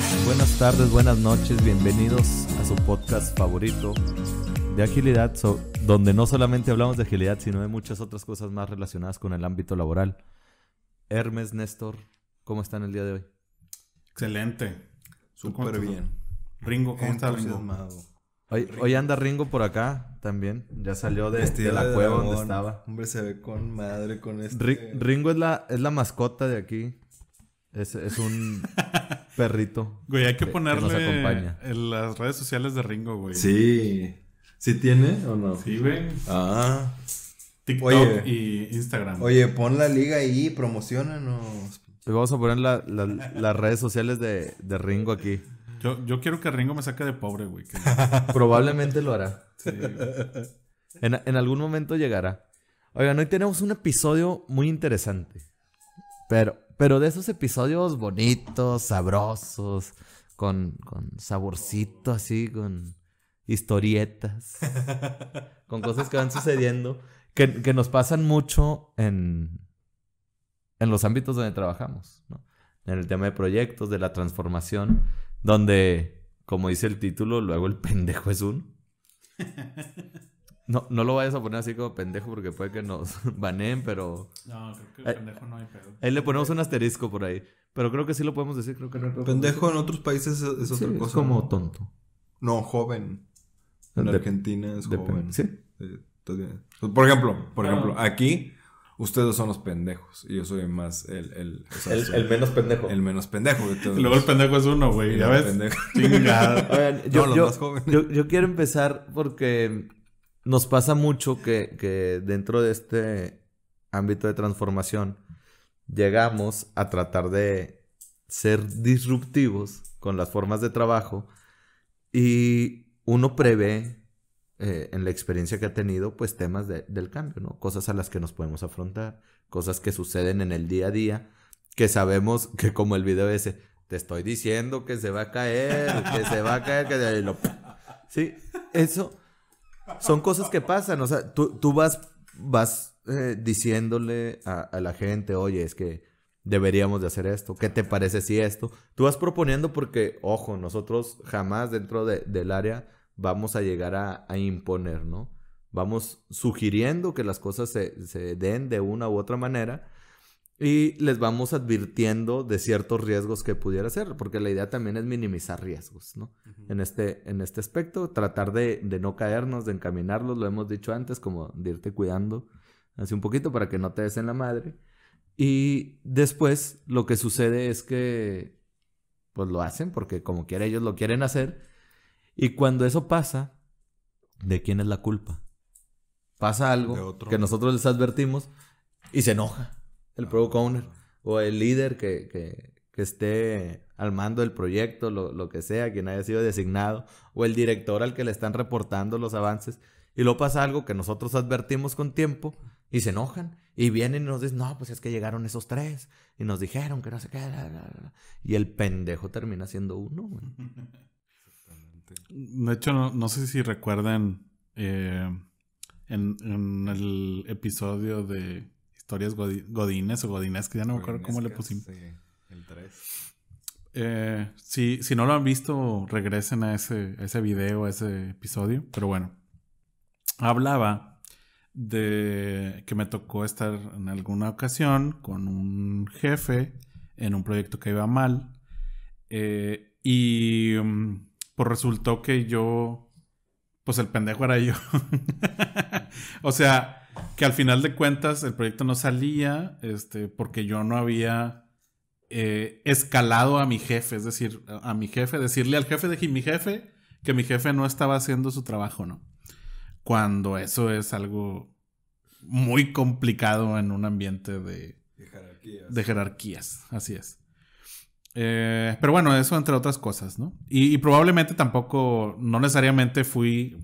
días, buenas tardes, buenas noches, bienvenidos a su podcast favorito de agilidad, donde no solamente hablamos de agilidad, sino de muchas otras cosas más relacionadas con el ámbito laboral. Hermes, Néstor, ¿cómo están el día de hoy? Excelente. Súper bien. Ringo, ¿cómo estás, Ringo? Hoy, anda Ringo por acá también. Ya salió de, la cueva donde estaba. Hombre, se ve con madre con este. Ringo es la, es la mascota de aquí. Es, un perrito. Güey, hay que, ponerle en las redes sociales de Ringo, güey. Sí. ¿Sí tiene o no? Sí, güey. Ah. TikTok y Instagram. Oye, pon la liga ahí, promocionanos. Vamos a poner las redes sociales de, Ringo aquí. Yo, yo, quiero que Ringo me saque de pobre, güey. Probablemente lo hará. Sí. En, en algún momento llegará. Oigan, hoy tenemos un episodio muy interesante. Pero pero de esos episodios bonitos, sabrosos, con, con saborcito así, con historietas, con cosas que van sucediendo, que, nos pasan mucho en, en los ámbitos donde trabajamos, ¿no? En el tema de proyectos, de la transformación, donde, como dice el título, luego el pendejo es un... No, no lo vayas a poner así como pendejo porque puede que nos baneen, pero. No, creo que pendejo no hay pedo. Ahí le ponemos un asterisco por ahí. Pero creo que sí lo podemos decir. Creo que pendejo en otros países es, otra cosa. Es como tonto. No, joven. En Argentina es joven. Sí. Por ejemplo, por ejemplo, aquí ustedes son los pendejos. Y yo soy más el... El, el, menos pendejo. El menos pendejo. luego el pendejo es uno, güey. ¿Ya ves? Chingada. yo, yo, yo, quiero empezar porque nos pasa mucho que, dentro de este ámbito de transformación llegamos a tratar de ser disruptivos con las formas de trabajo y uno prevé eh, en la experiencia que ha tenido pues temas del cambio, ¿no? Cosas a las que nos podemos afrontar, cosas que suceden en el día a día, que sabemos que como el video ese, te estoy diciendo que se va a caer, que se va a caer, que lo... Sí, eso son cosas que pasan, o sea, tú, tú vas, vas eh, diciéndole a, la gente, oye, es que deberíamos de hacer esto, ¿qué te parece si esto? Tú vas proponiendo porque, ojo, nosotros jamás dentro del área vamos a llegar a, a, imponer, ¿no? Vamos sugiriendo que las cosas se, se den de una u otra manera y les vamos advirtiendo de ciertos riesgos que pudiera ser, porque la idea también es minimizar riesgos, ¿no? en, este, en este aspecto, tratar de, de, no caernos, de encaminarlos, lo hemos dicho antes, como de irte cuidando así un poquito para que no te des en la madre. Y después lo que sucede es que, pues lo hacen, porque como quiera ellos lo quieren hacer. Y cuando eso pasa, ¿de quién es la culpa? Pasa algo que nosotros les advertimos y se enoja el product owner o el líder que, que, esté al mando del proyecto, lo, lo, que sea, quien haya sido designado, o el director al que le están reportando los avances, y luego pasa algo que nosotros advertimos con tiempo y se enojan y vienen y nos dicen, no, pues es que llegaron esos tres y nos dijeron que no sé qué, y el pendejo termina siendo uno. De hecho, no, sé si recuerdan eh, en, en el episodio de historias godines o godines, que ya no me acuerdo cómo le pusimos. el 3. Eh, si, si no lo han visto, regresen a ese, ese video, a ese episodio. Pero bueno, hablaba de que me tocó estar en alguna ocasión con un jefe en un proyecto que iba mal. Eh, y mm, pues resultó que yo, pues el pendejo era yo. o sea, que al final de cuentas el proyecto no salía este, porque yo no había eh, escalado a mi jefe, es decir, a, mi jefe, decirle al jefe de mi jefe que mi jefe no estaba haciendo su trabajo, ¿no? Cuando eso es algo muy complicado en un ambiente de, de jerarquías. así es. Eh, pero bueno, eso entre otras cosas, ¿no? Y, y, probablemente tampoco, no necesariamente fui,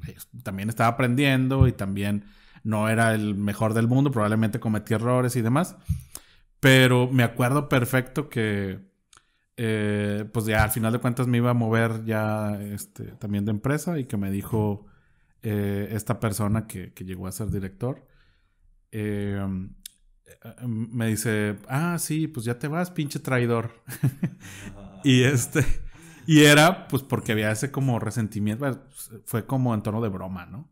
también estaba aprendiendo y también no era el mejor del mundo, probablemente cometí errores y demás. Pero me acuerdo perfecto que, eh, pues ya al final de cuentas me iba a mover ya este, también de empresa y que me dijo eh, esta persona que, llegó a ser director. Eh, me dice, ah, sí, pues ya te vas, pinche traidor. y este, Y era, pues, porque había ese como resentimiento. Fue como en tono de broma, ¿no?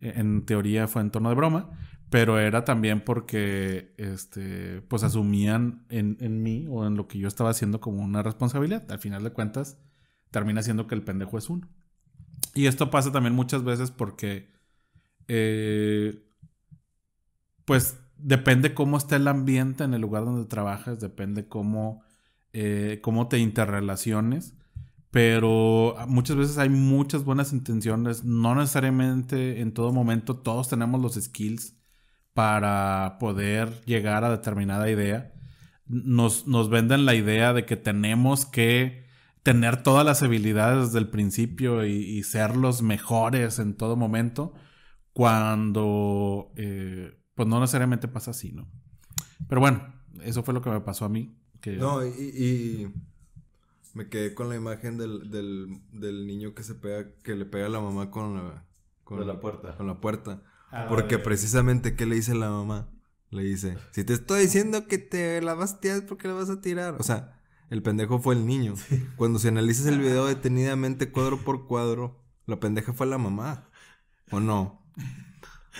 E, en teoría fue en tono de broma. Pero era también porque, este, pues, asumían en, en mí o en lo que yo estaba haciendo como una responsabilidad. Al final de cuentas, termina siendo que el pendejo es uno. Y esto pasa también muchas veces porque, eh, pues, depende cómo está el ambiente en el lugar donde trabajas, depende cómo, eh, cómo te interrelaciones. Pero muchas veces hay muchas buenas intenciones. No necesariamente en todo momento todos tenemos los skills para poder llegar a determinada idea. Nos, nos venden la idea de que tenemos que tener todas las habilidades desde el principio y, ser los mejores en todo momento, cuando eh, pues no necesariamente pasa así, ¿no? Pero bueno, eso fue lo que me pasó a mí. Que... No, y, me quedé con la imagen del, niño que se pega, que le pega a la mamá con la, con la puerta. Con la puerta. Ah, Porque precisamente, ¿qué le dice la mamá? Le dice, si te estoy diciendo que te la vas a tirar, ¿por qué la vas a tirar? O sea, el pendejo fue el niño. Cuando si analizas el video detenidamente cuadro por cuadro, la pendeja fue la mamá. ¿O no?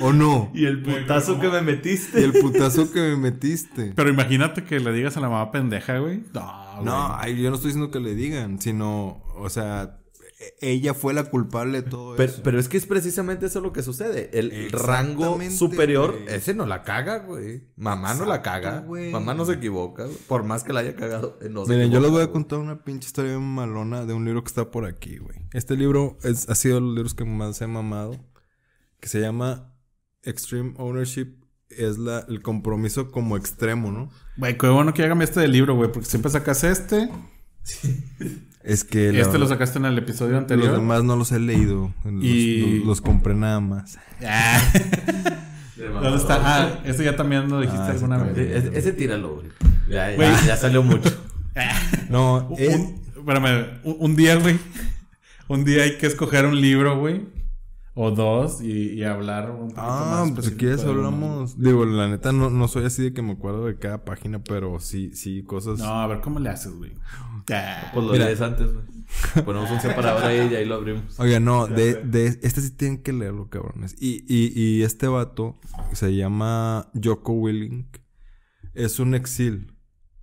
¿O no? Y el putazo que me metiste. Y el putazo que me metiste. Pero imagínate que le digas a la mamá pendeja, güey. No, no, yo no estoy diciendo que le digan, sino, o sea, ella fue la culpable de todo eso. Pero es que es precisamente eso lo que sucede. El rango superior, ese no la caga, güey. Mamá no la caga. Mamá no se equivoca. Por más que la haya cagado, no Miren, yo les voy a contar una pinche historia malona de un libro que está por aquí, güey. Este libro es, ha sido de los libros que más he mamado. Que se llama Extreme Ownership. Es la, el compromiso como extremo, ¿no? Güey, qué bueno que hágame este del libro, güey. Porque siempre sacas este. Sí. Es que... Este lo sacaste en el episodio anterior. Los demás no los he leído. y... Los, compré nada más. Ah. ¿Dónde está? Ah, este ya también lo dijiste ah, alguna vez. Ese, tíralo, güey. Ya, salió mucho. no, un, espérame, un día, güey. Un día hay que escoger un libro, güey o dos y, hablar un poquito ah, más. pues si quieres hablamos. Digo, la neta no, no soy así de que me acuerdo de cada página, pero sí, sí, cosas. No, a ver, ¿cómo le haces, güey? Pues lo lees antes, güey. Ponemos un separador ahí y ahí lo abrimos. Oiga, no, de, de este sí tienen que leerlo, cabrones. Y, y, y este vato se llama Joko Willink. Es un exil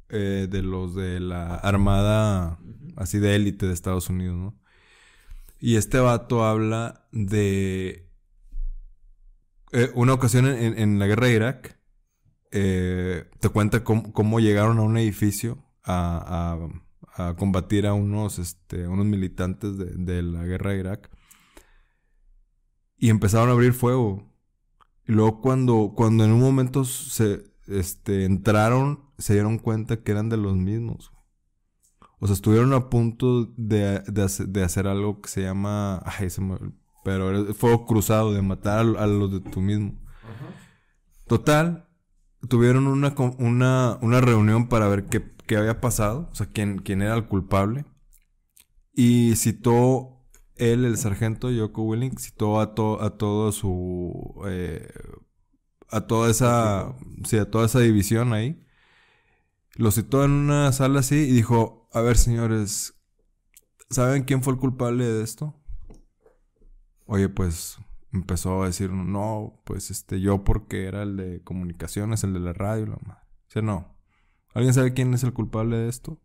eh, de los de la armada así de élite de Estados Unidos, ¿no? Y este vato habla de eh, una ocasión en, la guerra de Irak. Eh, te cuenta cómo, llegaron a un edificio a, combatir a unos, este, militantes de, la guerra de Irak. Y empezaron a abrir fuego. Y luego cuando, cuando en un momento se este, entraron, se dieron cuenta que eran de los mismos. O sea, estuvieron a punto de, hacer algo que se llama. Ay, se me, pero fuego cruzado, de matar a, los de tú mismo. Total, tuvieron una, una, una, reunión para ver qué, qué, había pasado, o sea, quién, quién era el culpable. Y citó él, el sargento Yoko Willing, citó a, a todo su. Eh, a toda esa. Sí, a toda esa división ahí. Lo citó en una sala así y dijo: a ver, señores, ¿saben quién fue el culpable de esto? Oye, pues empezó a decir, no, pues este, yo porque era el de comunicaciones, el de la radio, la madre. Dice, no. ¿Alguien sabe quién es el culpable de esto?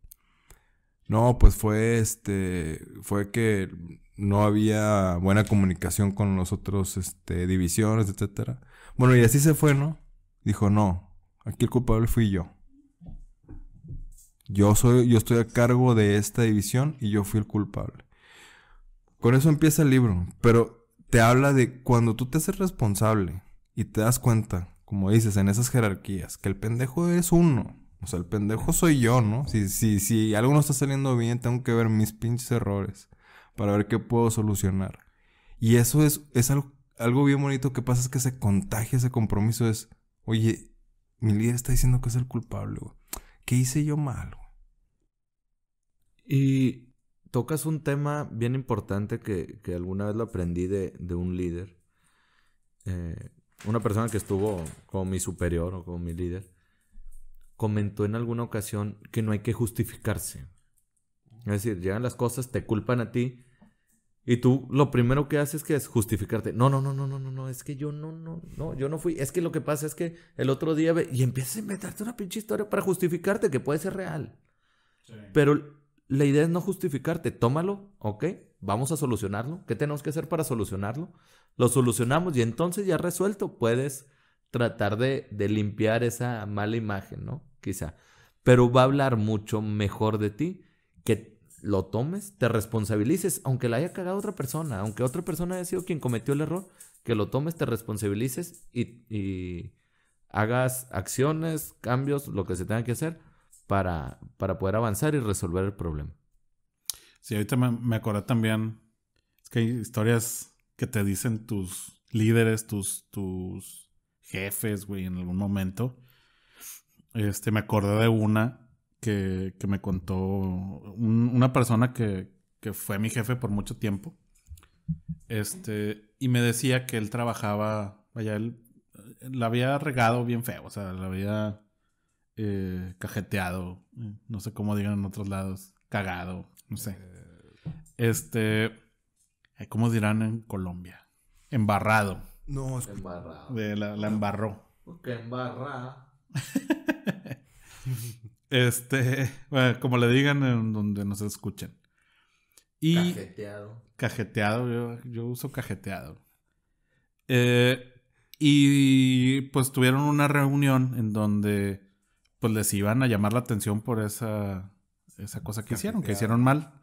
No, pues fue este, fue que no había buena comunicación con los otros, este, divisiones, etcétera. Bueno, y así se fue, ¿no? Dijo, no, aquí el culpable fui yo. Yo soy, yo estoy a cargo de esta división y yo fui el culpable. Con eso empieza el libro, pero te habla de cuando tú te haces responsable y te das cuenta, como dices, en esas jerarquías, que el pendejo es uno. O sea, el pendejo soy yo, ¿no? Si, si, si algo no está saliendo bien, tengo que ver mis pinches errores para ver qué puedo solucionar. Y eso es, es algo, algo bien bonito que pasa, es que se contagia ese compromiso. Es, oye, mi líder está diciendo que es el culpable, güey. ¿Qué hice yo mal? Y tocas un tema bien importante que, alguna vez lo aprendí de, un líder. Eh, una persona que estuvo como mi superior o como mi líder comentó en alguna ocasión que no hay que justificarse. Es decir, llegan las cosas, te culpan a ti. Y tú lo primero que haces que es justificarte. No, no, no, no, no, no, no, es que yo no, no, no, yo no fui. Es que lo que pasa es que el otro día ve... y empiezas a inventarte una pinche historia para justificarte que puede ser real. Pero la idea es no justificarte. Tómalo, ¿ok? Vamos a solucionarlo. ¿Qué tenemos que hacer para solucionarlo? Lo solucionamos y entonces ya resuelto puedes tratar de, de limpiar esa mala imagen, ¿no? Quizá. Pero va a hablar mucho mejor de ti que lo tomes, te responsabilices, aunque la haya cagado otra persona, aunque otra persona haya sido quien cometió el error, que lo tomes, te responsabilices y, hagas acciones, cambios, lo que se tenga que hacer para, para poder avanzar y resolver el problema. Sí, ahorita me, me acordé también, es que hay historias que te dicen tus líderes, tus, tus jefes, güey, en algún momento. Este, me acordé de una que, me contó una persona que, fue mi jefe por mucho tiempo. Este, y me decía que él trabajaba, vaya, él la había regado bien feo, o sea, la había eh, cajeteado, no sé cómo digan en otros lados, cagado, no sé. Este, eh, ¿cómo dirán en Colombia? Embarrado. No, es embarrado. la, la embarró. Porque embarra. Este, bueno, como le digan en donde nos escuchen. Y cajeteado. Cajeteado, yo, uso cajeteado. Eh, y pues tuvieron una reunión en donde pues les iban a llamar la atención por esa, esa cosa que hicieron, que hicieron mal.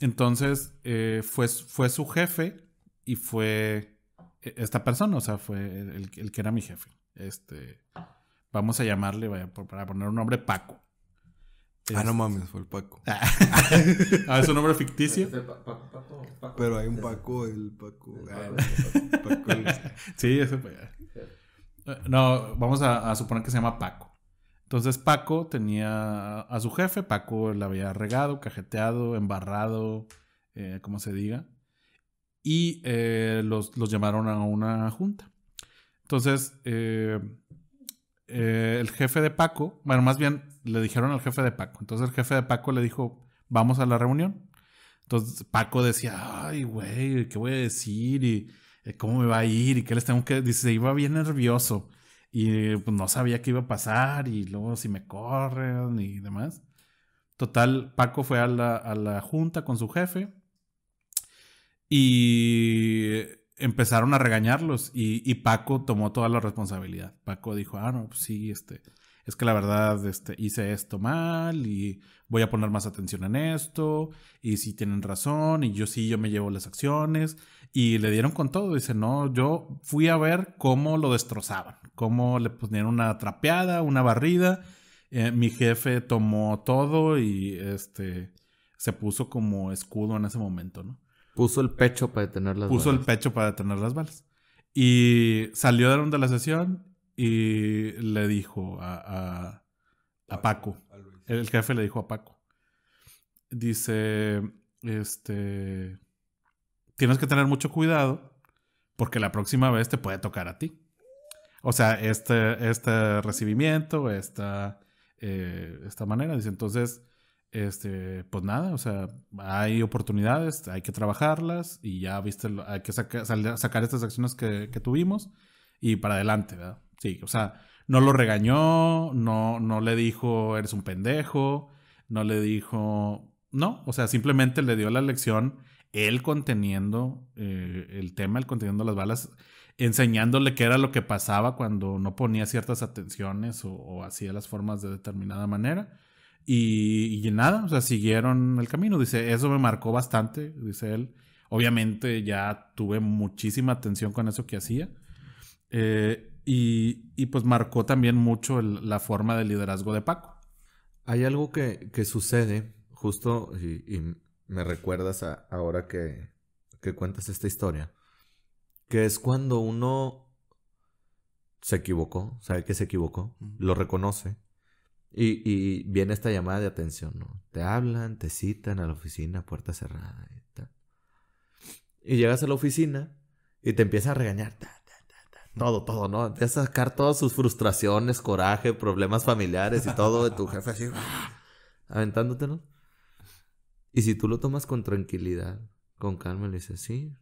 Entonces eh, fue, fue su jefe y fue e, esta persona, o sea, fue el, el que era mi jefe. Este, Vamos a llamarle, vaya, para poner un nombre, Paco. Ah, no mames, fue el Paco. ah, es un nombre ficticio. Pero hay un Paco, el Paco. sí, ese fue. No, vamos a, suponer que se llama Paco. Entonces Paco tenía a su jefe, Paco le había regado, cajeteado, embarrado, eh, como se diga, y eh, los, los, llamaron a una junta. Entonces, eh, eh, el jefe de Paco, bueno, más bien le dijeron al jefe de Paco. Entonces el jefe de Paco le dijo, vamos a la reunión. Entonces Paco decía, ay, güey, ¿qué voy a decir? Y eh, cómo me va a ir y qué les tengo que... Dice, iba bien nervioso y pues no sabía qué iba a pasar y luego si me corren y demás. Total, Paco fue a la, a la junta con su jefe y empezaron a regañarlos y, Paco tomó toda la responsabilidad. Paco dijo, ah, no, pues sí, este, es que la verdad este, hice esto mal y voy a poner más atención en esto y si tienen razón y yo sí, yo me llevo las acciones y le dieron con todo. Dice, no, yo fui a ver cómo lo destrozaban, cómo le ponían una trapeada, una barrida. Eh, mi jefe tomó todo y este, se puso como escudo en ese momento, ¿no? Puso el pecho para detener las Puso el pecho para detener las balas. Y salió de la sesión y le dijo a, a, Paco. El jefe le dijo a Paco. Dice, este, tienes que tener mucho cuidado porque la próxima vez te puede tocar a ti. O sea, este, este recibimiento, esta, eh, esta manera. Dice, entonces, este, pues nada, o sea, hay oportunidades, hay que trabajarlas y ya viste, hay que sacar estas acciones que, tuvimos y para adelante, ¿verdad? Sí, o sea, no lo regañó, no, no le dijo eres un pendejo, no le dijo, no, o sea, simplemente le dio la lección, él conteniendo eh, el tema, él conteniendo las balas, enseñándole qué era lo que pasaba cuando no ponía ciertas atenciones o hacía las formas de determinada manera y, nada, o sea, siguieron el camino. Dice, eso me marcó bastante, dice él. Obviamente ya tuve muchísima atención con eso que hacía. Eh, y, pues marcó también mucho la forma de liderazgo de Paco. Hay algo que, sucede, justo, y, me recuerdas ahora que, que cuentas esta historia, que es cuando uno se equivocó, sabe que se equivocó, lo reconoce y, y, viene esta llamada de atención, ¿no? Te hablan, te citan a la oficina, puerta cerrada y tal. Y llegas a la oficina y te empieza a regañar. todo, todo, ¿no? Empiezas a sacar todas sus frustraciones, coraje, problemas familiares y todo de tu jefe así, aventándotelo. Y si tú lo tomas con tranquilidad, con calma, le dices, sí,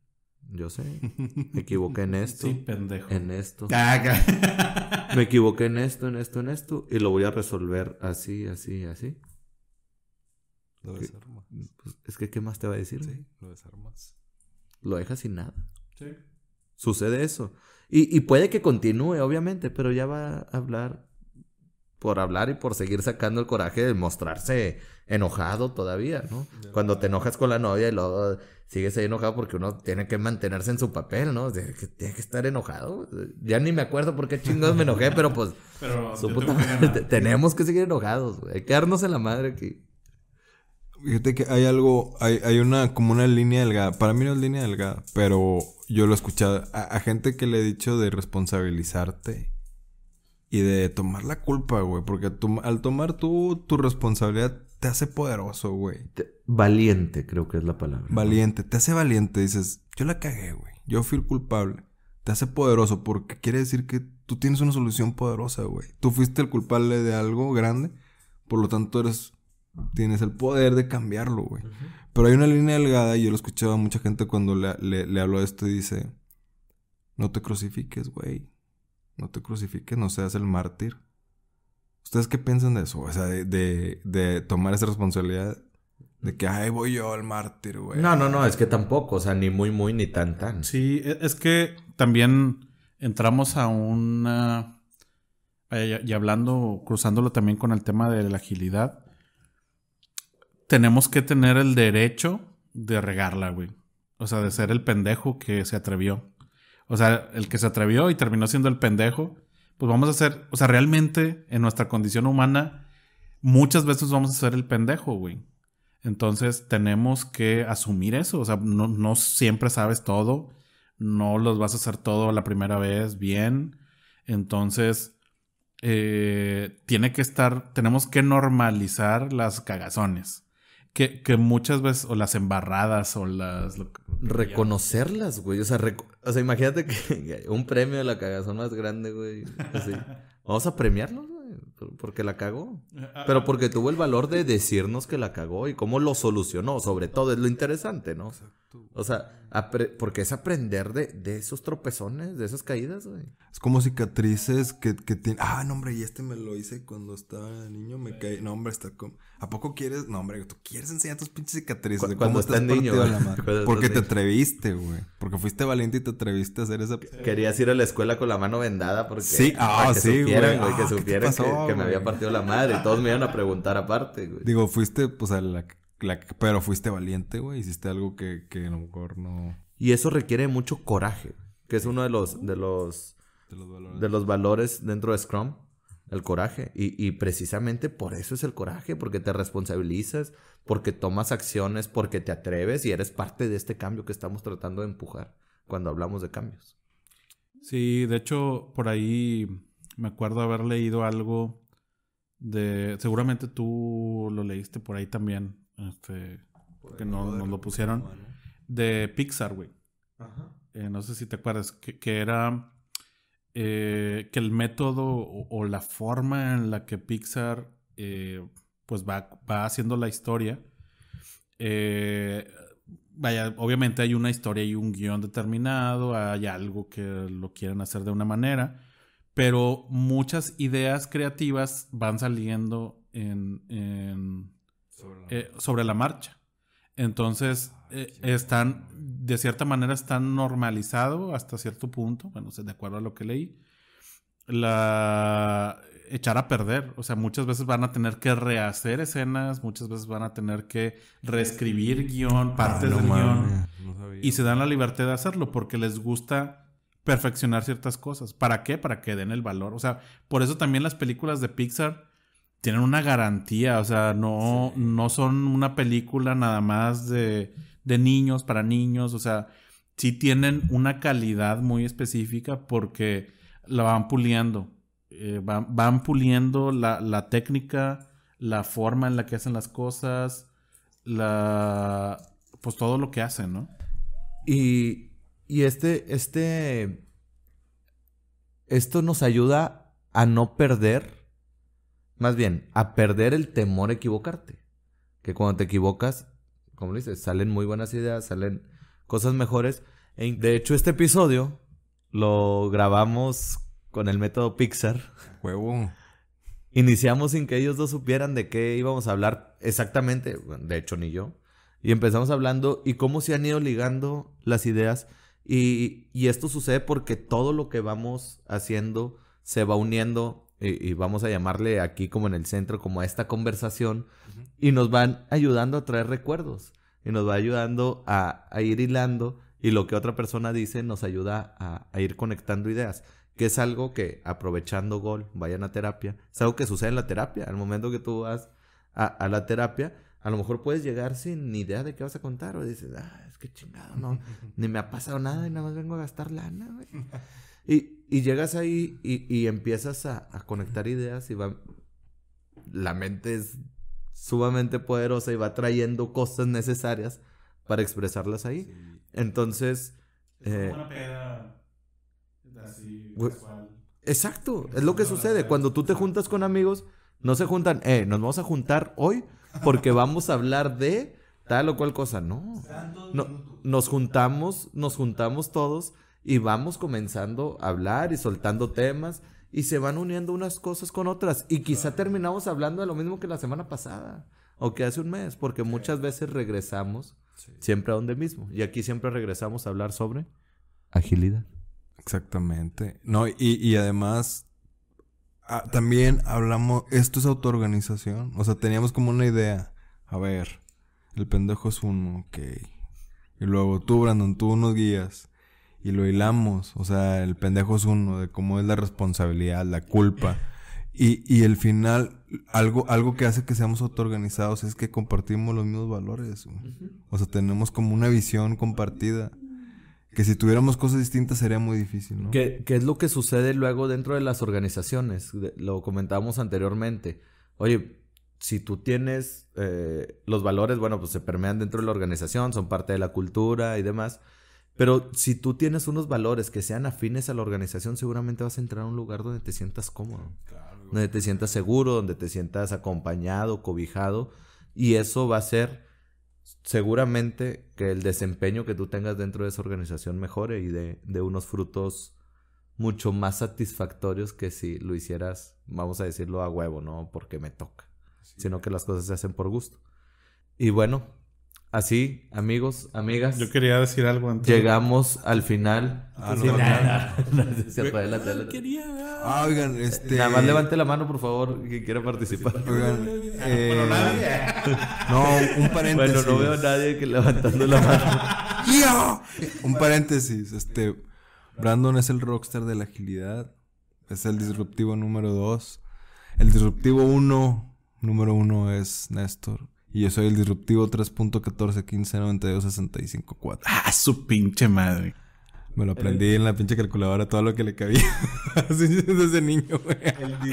yo sé, me equivoqué en esto. Sí, pendejo. En esto. me equivoqué en esto, en esto, en esto. Y lo voy a resolver así, así, así. Lo desarmas. Pues, es que, ¿qué más te va a decir? Sí, lo desarmas. Lo dejas sin nada. Sí. Sucede eso. Y, y puede que continúe, obviamente, pero ya va a hablar por hablar y por seguir sacando el coraje de mostrarse enojado todavía, ¿no? Cuando te enojas con la novia y luego sigues ahí enojado porque uno tiene que mantenerse en su papel, ¿no? tiene que estar enojado. Ya ni me acuerdo por qué chingados me enojé, pero pues tenemos que seguir enojados, güey. Hay que darnos en la madre aquí. Fíjate que hay algo, hay, hay una, como una línea delgada. Para mí no es línea delgada, pero yo lo he escuchado a, a gente que le he dicho de responsabilizarte y de tomar la culpa, güey. Porque al tomar tú tu responsabilidad te hace poderoso, güey. Valiente, creo que es la palabra. Valiente, te hace valiente. Dices, yo la cagué, güey. Yo fui el culpable. Te hace poderoso porque quiere decir que tú tienes una solución poderosa, güey. Tú fuiste el culpable de algo grande. Por lo tanto, eres. Tienes el poder de cambiarlo, güey. Pero hay una línea delgada y yo lo escuchaba a mucha gente cuando le, le, le hablo de esto y dice: No te crucifiques, güey no te crucifiques, no seas el mártir. ¿Ustedes qué piensan de eso? O sea, de, de, tomar esa responsabilidad de que, ay, voy yo al mártir, güey. No, no, no, es que tampoco, o sea, ni muy, muy, ni tan, tan. Sí, e, es que también entramos a una... Y hablando, cruzándolo también con el tema de la agilidad, tenemos que tener el derecho de regarla, güey. O sea, de ser el pendejo que se atrevió. O sea, el que se atrevió y terminó siendo el pendejo, pues vamos a ser, o sea, realmente en nuestra condición humana, muchas veces vamos a ser el pendejo, güey. Entonces tenemos que asumir eso, o sea, no, siempre sabes todo, no los vas a hacer todo la primera vez bien, entonces eh, tiene que estar, tenemos que normalizar las cagazones. Que, que, muchas veces, o las embarradas, o las... Reconocerlas, güey. O sea, o sea, imagínate que un premio de la cagazón más grande, güey. Así. Vamos a premiarlo, güey. Porque la cagó. Pero porque tuvo el valor de decirnos que la cagó y cómo lo solucionó. Sobre todo, es lo interesante, ¿no? O sea, porque es aprender de, de, esos tropezones, de esas caídas, güey. Es como cicatrices que, que tienen. Ah, no, hombre, y este me lo hice cuando estaba niño, me caí. No, hombre, está como. ¿A poco quieres? No, hombre, tú quieres enseñar tus pinches cicatrices. Cuando, cómo estás niño. Porque te atreviste, güey. Porque fuiste valiente y te atreviste a hacer esa. Querías ir a la escuela con la mano vendada porque. Sí, ah, que sí, supieran, güey. que ah, supieran que, me había partido la madre. Y todos me iban a preguntar aparte, güey. Digo, fuiste, pues, a la pero fuiste valiente, güey. Hiciste algo que, que a lo mejor no. Y eso requiere mucho coraje, que es uno de los, de los, de los, valores. De los valores dentro de Scrum. El coraje. Y, y, precisamente por eso es el coraje, porque te responsabilizas, porque tomas acciones, porque te atreves y eres parte de este cambio que estamos tratando de empujar cuando hablamos de cambios. Sí, de hecho, por ahí me acuerdo haber leído algo de. Seguramente tú lo leíste por ahí también este, que no, nos lo pusieron. De Pixar, güey. Eh, no sé si te acuerdas. Que, era eh, que el método o, la forma en la que Pixar eh, pues va, va, haciendo la historia. vaya, obviamente hay una historia y un guion determinado, hay algo que lo quieren hacer de una manera, pero muchas ideas creativas van saliendo en, en eh, sobre la, marcha. Entonces, ah, eh, están, de cierta manera, están normalizado hasta cierto punto, bueno, de acuerdo a lo que leí, la echar a perder. O sea, muchas veces van a tener que rehacer escenas, muchas veces van a tener que reescribir guion, ah, partes del guion. y se dan la libertad de hacerlo porque les gusta perfeccionar ciertas cosas. ¿Para qué? Para que den el valor. O sea, por eso también las películas de Pixar tienen una garantía, o sea, no, no son una película nada más de, de, niños, para niños, o sea, sí tienen una calidad muy específica porque la van puliendo, eh, van, van, puliendo la, la, técnica, la forma en la que hacen las cosas, la, pues todo lo que hacen, ¿no? Y, y este, este, esto nos ayuda a no perder más bien, a perder el temor a equivocarte. Que cuando te equivocas, como dices, salen muy buenas ideas, salen cosas mejores. E de hecho, este episodio lo grabamos con el método Pixar. Huevo. Iniciamos sin que ellos dos supieran de qué íbamos a hablar exactamente, de hecho ni yo. Y empezamos hablando y cómo se han ido ligando las ideas. Y, esto sucede porque todo lo que vamos haciendo se va uniendo y, vamos a llamarle aquí como en el centro, como a esta conversación y nos van ayudando a traer recuerdos y nos va ayudando a, ir hilando y lo que otra persona dice nos ayuda a, a ir conectando ideas que es algo que aprovechando gol, vayan a terapia, es algo que sucede en la terapia, al momento que tú vas a, la terapia, a lo mejor puedes llegar sin ni idea de qué vas a contar o dices, ah, es que chingado, no, ni me ha pasado nada y nada más vengo a gastar lana, güey. Y, y llegas ahí y, y empiezas a, a, conectar ideas y va, la mente es sumamente poderosa y va trayendo cosas necesarias para expresarlas ahí. Entonces... Eh, Exacto, es lo que sucede. Cuando tú te juntas con amigos, no se juntan, eh, nos vamos a juntar hoy porque vamos a hablar de tal o cual cosa. No, no nos juntamos, nos juntamos todos y vamos comenzando a hablar y soltando temas y se van uniendo unas cosas con otras y quizá terminamos hablando de lo mismo que la semana pasada o que hace un mes, porque muchas veces regresamos siempre a donde mismo y aquí siempre regresamos a hablar sobre agilidad. Exactamente. No, y, y además, ah, también hablamos, esto es autoorganización. O sea, teníamos como una idea. A ver, el pendejo es uno, ok. Y luego tú, Brandon, tú unos guías. Y lo hilamos. O sea, el pendejo es uno, de cómo es la responsabilidad, la culpa. Y, y el final, algo, algo que hace que seamos autoorganizados es que compartimos los mismos valores. O sea, tenemos como una visión compartida. Que si tuviéramos cosas distintas sería muy difícil, ¿no? ¿Qué, es lo que sucede luego dentro de las organizaciones? Lo comentábamos anteriormente. Oye, si tú tienes eh, los valores, bueno, pues se permean dentro de la organización, son parte de la cultura y demás. Pero si tú tienes unos valores que sean afines a la organización, seguramente vas a entrar a un lugar donde te sientas cómodo, donde te sientas seguro, donde te sientas acompañado, cobijado. Y eso va a ser seguramente que el desempeño que tú tengas dentro de esa organización mejore y de, de unos frutos mucho más satisfactorios que si lo hicieras, vamos a decirlo a huevo, no porque me toca, sino que las cosas se hacen por gusto. Y bueno, Así, amigos, amigas. Yo quería decir algo antes. Llegamos al final. Ah, no, Ah, oigan, este. Nada más levante la mano, por favor, quien quiera participar. Oigan, eh... No, un paréntesis. Bueno, no veo a nadie que levantando la mano. un paréntesis. Este. Brandon es el rockstar de la agilidad. Es el disruptivo número dos. El disruptivo uno, número uno es Néstor. Y yo soy el disruptivo 3.14159265.4. Ah, su pinche madre. Me lo aprendí en la pinche calculadora todo lo que le cabía. Desde niño, güey.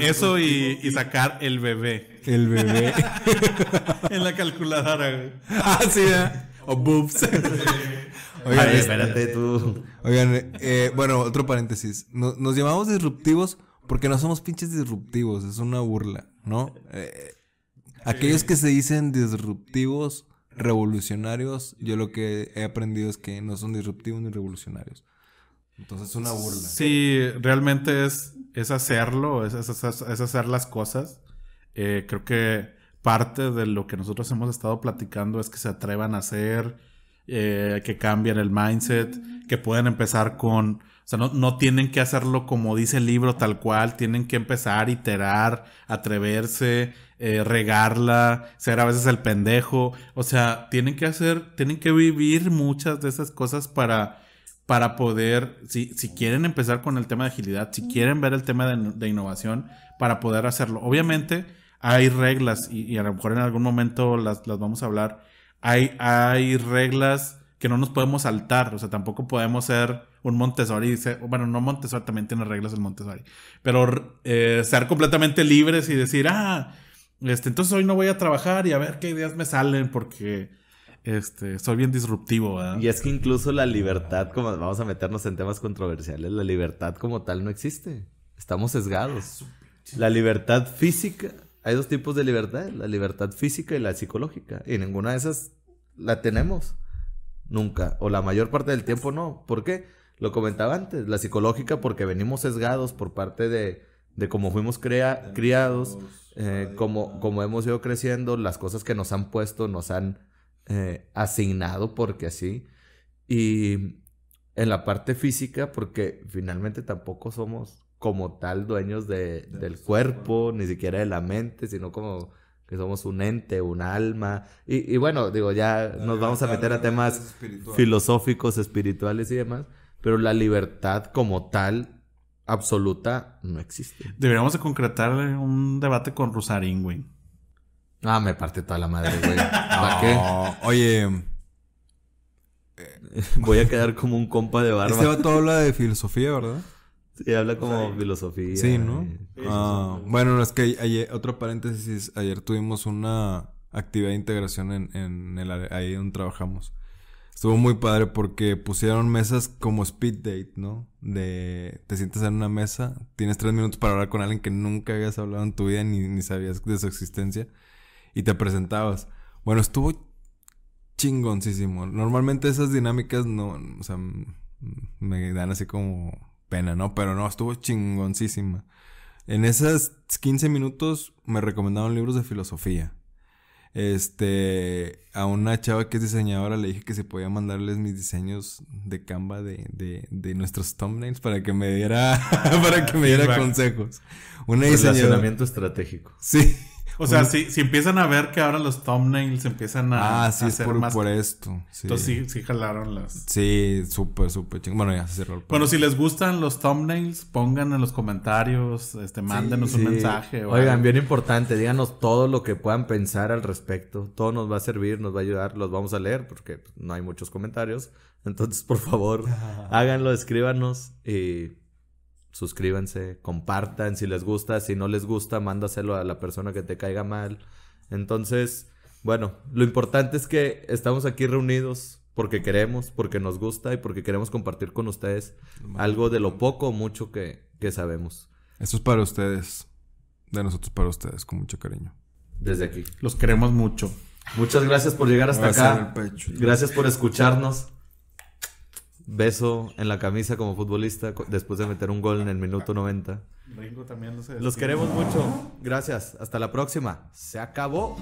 Eso y, sacar el bebé. El bebé. en la calculadora, güey. Ah, sí, ¿eh? O boobs. Oigan, espérate tú. Oigan, eh, bueno, otro paréntesis. Nos, nos, llamamos disruptivos porque no somos pinches disruptivos. Es una burla, ¿no? Eh, Aquellos que se dicen disruptivos, revolucionarios, yo lo que he aprendido es que no son disruptivos ni revolucionarios. Entonces es una burla. Sí, realmente es, es hacerlo, es, es, hacer las cosas. Eh, creo que parte de lo que nosotros hemos estado platicando es que se atrevan a hacer, eh, que cambien el mindset, que pueden empezar con... O sea, no, no, tienen que hacerlo como dice el libro tal cual, tienen que empezar, iterar, atreverse, eh, regarla, ser a veces el pendejo. O sea, tienen que hacer, tienen que vivir muchas de esas cosas para, para poder, si, si quieren empezar con el tema de agilidad, si quieren ver el tema de, innovación, para poder hacerlo. Obviamente hay reglas y, a lo mejor en algún momento las, las vamos a hablar. Hay, hay reglas que no nos podemos saltar, o sea, tampoco podemos ser un Montessori, bueno, no Montessori también tiene reglas el Montessori, pero eh, ser completamente libres y decir, ah, este, entonces hoy no voy a trabajar y a ver qué ideas me salen porque este, soy bien disruptivo. Y es que incluso la libertad, como vamos a meternos en temas controversiales, la libertad como tal no existe. Estamos sesgados. La libertad física, hay dos tipos de libertad, la libertad física y la psicológica. Y ninguna de esas la tenemos. Nunca. O la mayor parte del tiempo no. ¿Por qué? Lo comentaba antes. La psicológica porque venimos sesgados por parte de, de cómo fuimos criados, eh, como, como hemos ido creciendo, las cosas que nos han puesto, nos han eh, asignado porque así. Y en la parte física, porque finalmente tampoco somos como tal dueños de, del cuerpo, ni siquiera de la mente, sino como que somos un ente, un alma. Y, bueno, digo, ya nos vamos a meter a temas filosóficos, espirituales y demás, pero la libertad como tal, absoluta, no existe. Deberíamos de concretar un debate con Rosarín, güey. Ah, me parte toda la madre, güey. ¿Para qué? Oye... Voy a quedar como un compa de barba. Este vato habla de filosofía, ¿verdad? Sí, habla como filosofía. Sí, ¿no? ah, bueno, es que ayer, otro paréntesis, ayer tuvimos una actividad de integración en, en el ahí donde trabajamos. Estuvo muy padre porque pusieron mesas como speed date, ¿no? De te sientes en una mesa, tienes tres minutos para hablar con alguien que nunca habías hablado en tu vida ni, ni sabías de su existencia y te presentabas. Bueno, estuvo chingoncísimo. Normalmente esas dinámicas no, o sea, me dan así como pena, ¿no? Pero no, estuvo chingoncísima. En esas 15 minutos me recomendaron libros de filosofía. Este, a una chava que es diseñadora le dije que se podía mandarles mis diseños de Canva de, de, de nuestros thumbnails para que me diera, para que me diera consejos. Una Relacionamiento estratégico. Sí. O sea, si, si empiezan a ver que ahora los thumbnails empiezan a. Ah, sí, es por, más... por esto. Entonces sí, sí jalaron las. Sí, súper, súper chingón. Bueno, ya se cerró Bueno, si les gustan los thumbnails, pongan en los comentarios, este, mándenos un mensaje. Oigan, bien importante, díganos todo lo que puedan pensar al respecto. Todo nos va a servir, nos va a ayudar, los vamos a leer porque no hay muchos comentarios. Entonces, por favor, háganlo, escríbanos y suscríbanse, compartan si les gusta, si no les gusta, mándaselo a la persona que te caiga mal. Entonces, bueno, lo importante es que estamos aquí reunidos porque queremos, porque nos gusta y porque queremos compartir con ustedes algo de lo poco o mucho que, que sabemos. Esto es para ustedes, de nosotros para ustedes, con mucho cariño. Desde aquí. Los queremos mucho. Muchas gracias por llegar hasta acá. Gracias por escucharnos beso en la camisa como futbolista después de meter un gol en el minuto 90. también Los queremos mucho. Gracias. Hasta la próxima. Se acabó.